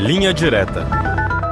Linha Direta.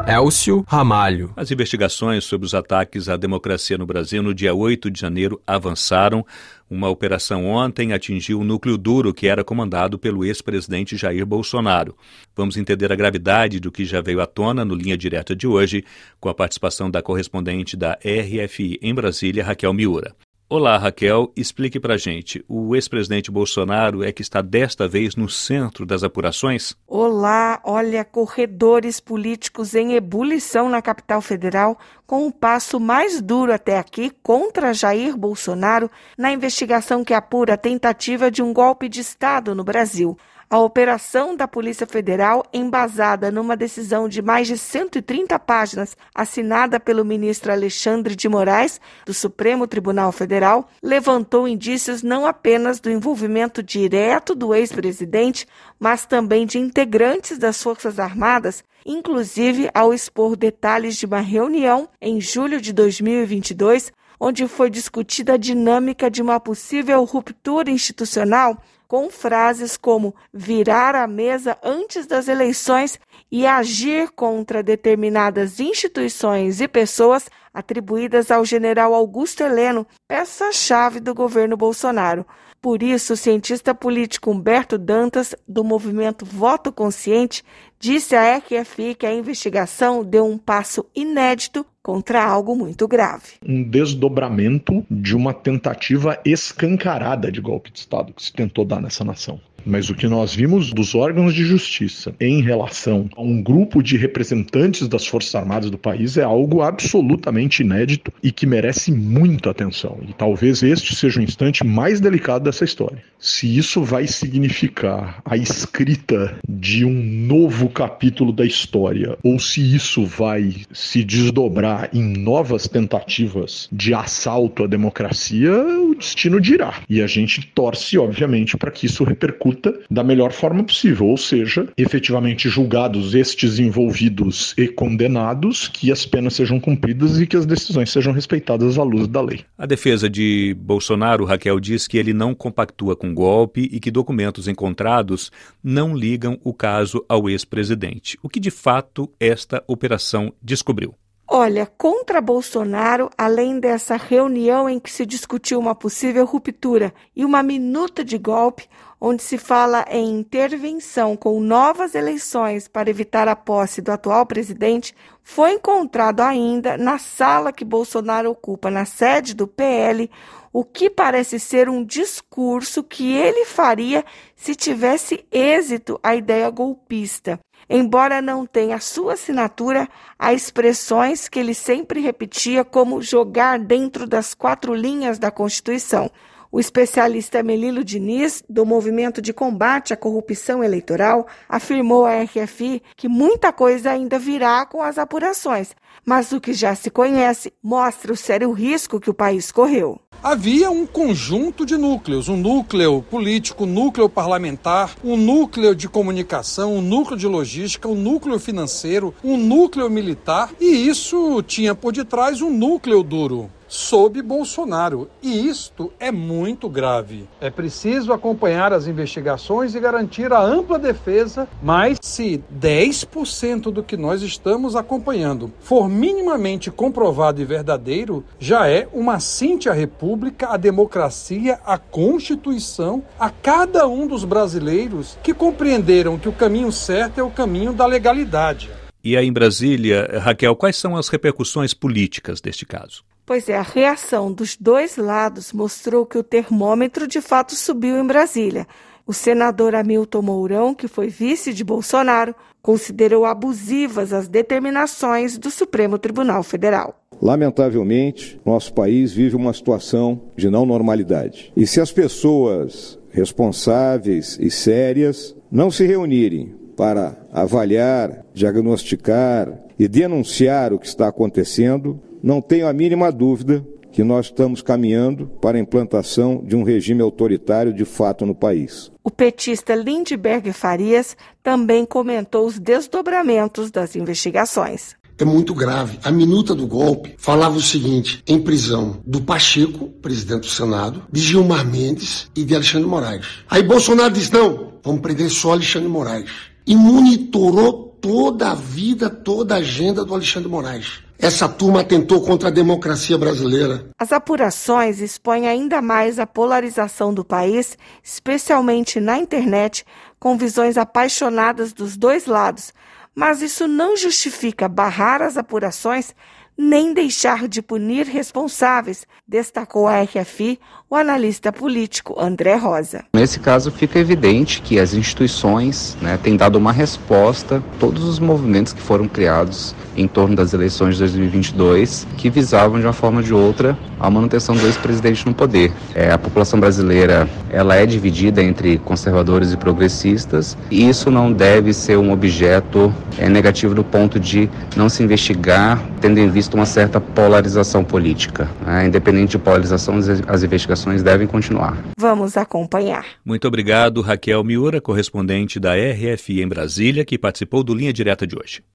Elcio Ramalho. As investigações sobre os ataques à democracia no Brasil no dia 8 de janeiro avançaram. Uma operação ontem atingiu o núcleo duro que era comandado pelo ex-presidente Jair Bolsonaro. Vamos entender a gravidade do que já veio à tona no Linha Direta de hoje, com a participação da correspondente da RFI em Brasília, Raquel Miura. Olá, Raquel. Explique para gente. O ex-presidente Bolsonaro é que está desta vez no centro das apurações? Olá, olha, corredores políticos em ebulição na capital federal, com o um passo mais duro até aqui contra Jair Bolsonaro na investigação que apura a tentativa de um golpe de Estado no Brasil. A operação da Polícia Federal, embasada numa decisão de mais de 130 páginas, assinada pelo ministro Alexandre de Moraes, do Supremo Tribunal Federal, levantou indícios não apenas do envolvimento direto do ex-presidente, mas também de integrantes das Forças Armadas, inclusive ao expor detalhes de uma reunião em julho de 2022 onde foi discutida a dinâmica de uma possível ruptura institucional com frases como virar a mesa antes das eleições e agir contra determinadas instituições e pessoas atribuídas ao general Augusto Heleno, peça-chave do governo Bolsonaro. Por isso, o cientista político Humberto Dantas, do movimento Voto Consciente, disse à RFI que a investigação deu um passo inédito contra algo muito grave. Um desdobramento de uma tentativa escancarada de golpe de Estado que se tentou dar nessa nação. Mas o que nós vimos dos órgãos de justiça em relação a um grupo de representantes das Forças Armadas do país é algo absolutamente inédito e que merece muita atenção. E talvez este seja o instante mais delicado dessa história. Se isso vai significar a escrita de um novo capítulo da história, ou se isso vai se desdobrar em novas tentativas de assalto à democracia, o destino dirá. E a gente torce, obviamente, para que isso repercuta da melhor forma possível, ou seja, efetivamente julgados estes envolvidos e condenados, que as penas sejam cumpridas e que as decisões sejam respeitadas à luz da lei. A defesa de Bolsonaro, Raquel, diz que ele não compactua com golpe e que documentos encontrados não ligam o caso ao ex-presidente. O que de fato esta operação descobriu? Olha, contra Bolsonaro, além dessa reunião em que se discutiu uma possível ruptura e uma minuta de golpe, onde se fala em intervenção com novas eleições para evitar a posse do atual presidente, foi encontrado ainda na sala que Bolsonaro ocupa, na sede do PL, o que parece ser um discurso que ele faria se tivesse êxito a ideia golpista. Embora não tenha sua assinatura, há expressões que ele sempre repetia como jogar dentro das quatro linhas da Constituição. O especialista Melilo Diniz, do Movimento de Combate à Corrupção Eleitoral, afirmou à RFI que muita coisa ainda virá com as apurações, mas o que já se conhece mostra o sério risco que o país correu. Havia um conjunto de núcleos, um núcleo político, um núcleo parlamentar, um núcleo de comunicação, um núcleo de logística, um núcleo financeiro, um núcleo militar, e isso tinha por detrás um núcleo duro sob Bolsonaro. E isto é muito grave. É preciso acompanhar as investigações e garantir a ampla defesa, mas se 10% do que nós estamos acompanhando for minimamente comprovado e verdadeiro, já é uma cinte à República, à democracia, à Constituição, a cada um dos brasileiros que compreenderam que o caminho certo é o caminho da legalidade. E aí em Brasília, Raquel, quais são as repercussões políticas deste caso? Pois é, a reação dos dois lados mostrou que o termômetro de fato subiu em Brasília. O senador Hamilton Mourão, que foi vice de Bolsonaro, considerou abusivas as determinações do Supremo Tribunal Federal. Lamentavelmente, nosso país vive uma situação de não normalidade. E se as pessoas responsáveis e sérias não se reunirem para avaliar, diagnosticar e denunciar o que está acontecendo, não tenho a mínima dúvida que nós estamos caminhando para a implantação de um regime autoritário de fato no país. O petista Lindbergh Farias também comentou os desdobramentos das investigações. É muito grave. A minuta do golpe falava o seguinte: em prisão do Pacheco, presidente do Senado, de Gilmar Mendes e de Alexandre Moraes. Aí Bolsonaro disse: não, vamos prender só Alexandre Moraes. E monitorou toda a vida, toda a agenda do Alexandre Moraes. Essa turma atentou contra a democracia brasileira. As apurações expõem ainda mais a polarização do país, especialmente na internet, com visões apaixonadas dos dois lados. Mas isso não justifica barrar as apurações nem deixar de punir responsáveis, destacou a RFI o analista político André Rosa. Nesse caso, fica evidente que as instituições né, têm dado uma resposta a todos os movimentos que foram criados em torno das eleições de 2022, que visavam de uma forma ou de outra a manutenção do ex-presidente no poder. É, a população brasileira ela é dividida entre conservadores e progressistas, e isso não deve ser um objeto é, negativo do ponto de não se investigar, tendo em vista uma certa polarização política. Né? Independente de polarização, as investigações devem continuar. Vamos acompanhar. Muito obrigado, Raquel Miura, correspondente da RFI em Brasília, que participou do Linha Direta de hoje.